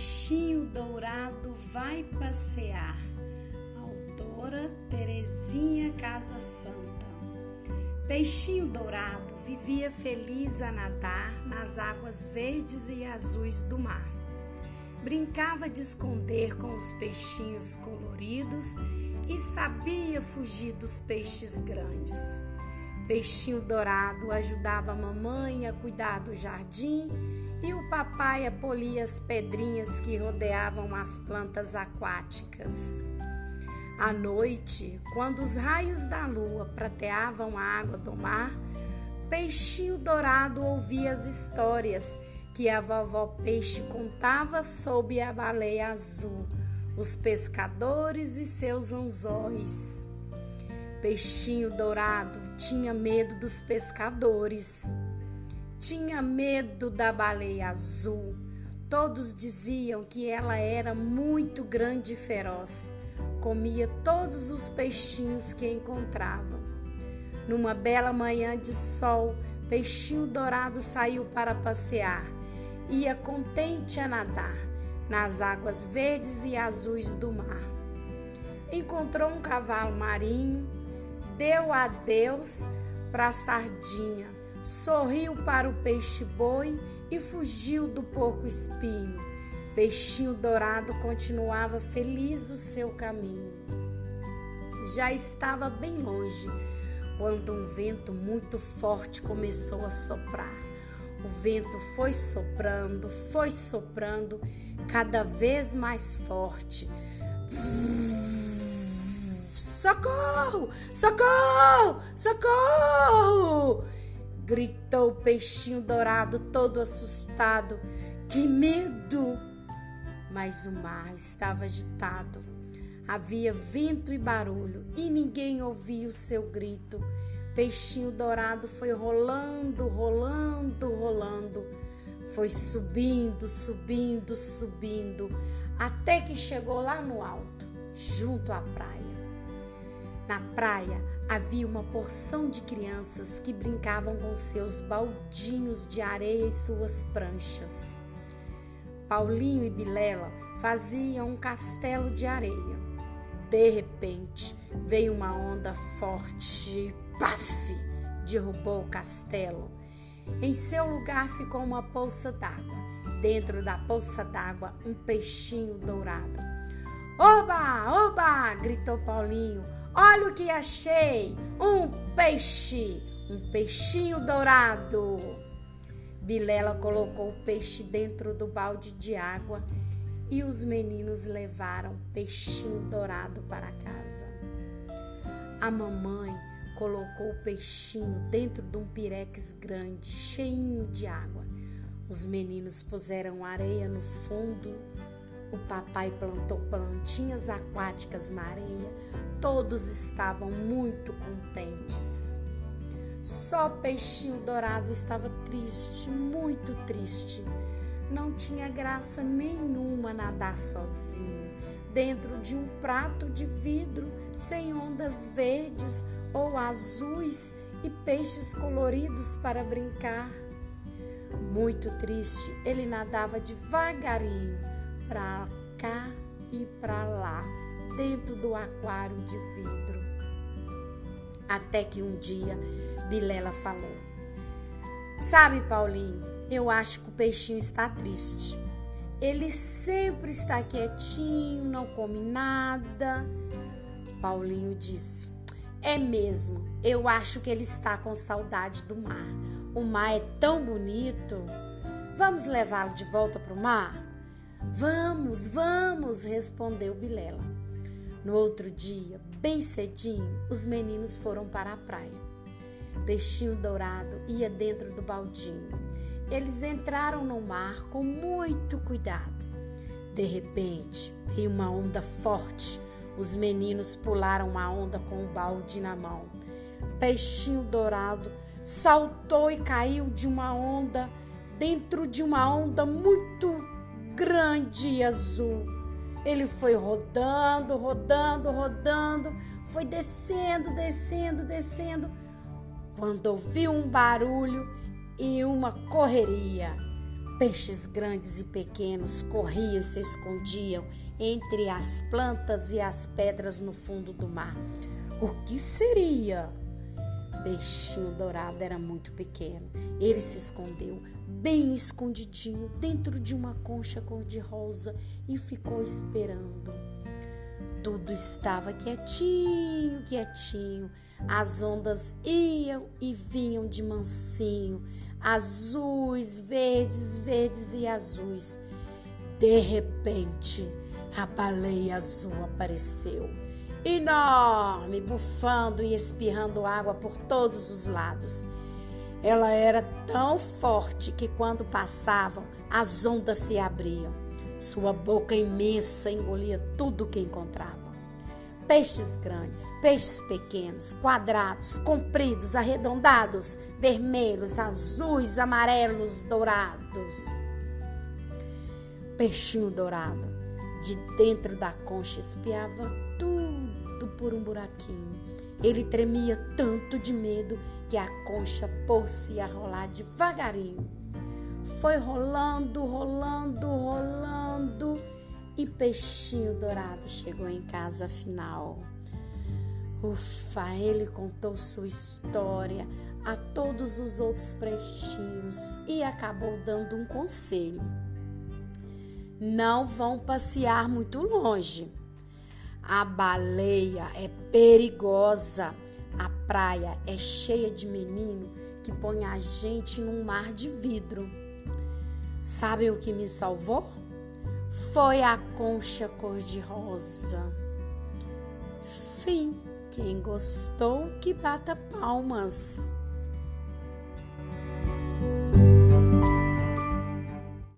Peixinho dourado vai passear. Autora Terezinha Casa Santa. Peixinho dourado vivia feliz a nadar nas águas verdes e azuis do mar. Brincava de esconder com os peixinhos coloridos e sabia fugir dos peixes grandes. Peixinho dourado ajudava a mamãe a cuidar do jardim e o papai polia as pedrinhas que rodeavam as plantas aquáticas. À noite, quando os raios da lua prateavam a água do mar, Peixinho Dourado ouvia as histórias que a vovó Peixe contava sobre a baleia azul, os pescadores e seus anzóis. Peixinho Dourado tinha medo dos pescadores tinha medo da baleia azul. Todos diziam que ela era muito grande e feroz. Comia todos os peixinhos que encontrava. Numa bela manhã de sol, Peixinho Dourado saiu para passear. Ia contente a nadar nas águas verdes e azuis do mar. Encontrou um cavalo marinho, deu adeus para a sardinha sorriu para o peixe-boi e fugiu do porco-espinho. Peixinho dourado continuava feliz o seu caminho. Já estava bem longe quando um vento muito forte começou a soprar. O vento foi soprando, foi soprando, cada vez mais forte. Socorro! Socorro! Socorro! Gritou o peixinho dourado, todo assustado. Que medo! Mas o mar estava agitado. Havia vento e barulho e ninguém ouvia o seu grito. Peixinho dourado foi rolando, rolando, rolando. Foi subindo, subindo, subindo, até que chegou lá no alto, junto à praia. Na praia havia uma porção de crianças que brincavam com seus baldinhos de areia e suas pranchas. Paulinho e Bilela faziam um castelo de areia. De repente, veio uma onda forte paf! derrubou o castelo. Em seu lugar ficou uma poça d'água. Dentro da poça d'água, um peixinho dourado. Oba! Oba! gritou Paulinho Olha o que achei! Um peixe! Um peixinho dourado! Bilela colocou o peixe dentro do balde de água e os meninos levaram o peixinho dourado para casa. A mamãe colocou o peixinho dentro de um pirex grande, cheinho de água. Os meninos puseram areia no fundo o papai plantou plantinhas aquáticas na areia. Todos estavam muito contentes. Só Peixinho Dourado estava triste, muito triste. Não tinha graça nenhuma nadar sozinho, dentro de um prato de vidro, sem ondas verdes ou azuis e peixes coloridos para brincar. Muito triste, ele nadava devagarinho para cá e para lá, dentro do aquário de vidro. Até que um dia Bilela falou: Sabe, Paulinho, eu acho que o peixinho está triste. Ele sempre está quietinho, não come nada. Paulinho disse: É mesmo, eu acho que ele está com saudade do mar. O mar é tão bonito. Vamos levá-lo de volta para o mar? Vamos, vamos, respondeu Bilela. No outro dia, bem cedinho, os meninos foram para a praia. Peixinho dourado ia dentro do baldinho. Eles entraram no mar com muito cuidado. De repente, veio uma onda forte. Os meninos pularam a onda com o balde na mão. Peixinho dourado saltou e caiu de uma onda dentro de uma onda muito grande e azul. Ele foi rodando, rodando, rodando, foi descendo, descendo, descendo, quando ouviu um barulho e uma correria. Peixes grandes e pequenos corriam e se escondiam entre as plantas e as pedras no fundo do mar. O que seria? Peixinho dourado era muito pequeno. Ele se escondeu bem escondidinho dentro de uma concha cor-de-rosa e ficou esperando. Tudo estava quietinho, quietinho. As ondas iam e vinham de mansinho, azuis, verdes, verdes e azuis. De repente, a baleia azul apareceu, enorme, bufando e espirrando água por todos os lados. Ela era tão forte que quando passavam, as ondas se abriam. Sua boca imensa engolia tudo que encontrava. Peixes grandes, peixes pequenos, quadrados, compridos, arredondados, vermelhos, azuis, amarelos, dourados. Peixinho dourado, de dentro da concha espiava tudo por um buraquinho. Ele tremia tanto de medo que a concha pôs-se a rolar devagarinho foi rolando, rolando, rolando e Peixinho Dourado chegou em casa afinal. Ufa, ele contou sua história a todos os outros peixinhos e acabou dando um conselho. Não vão passear muito longe. A baleia é perigosa. A praia é cheia de menino que põe a gente num mar de vidro. Sabe o que me salvou? Foi a concha cor-de-rosa. Fim. Quem gostou, que bata palmas.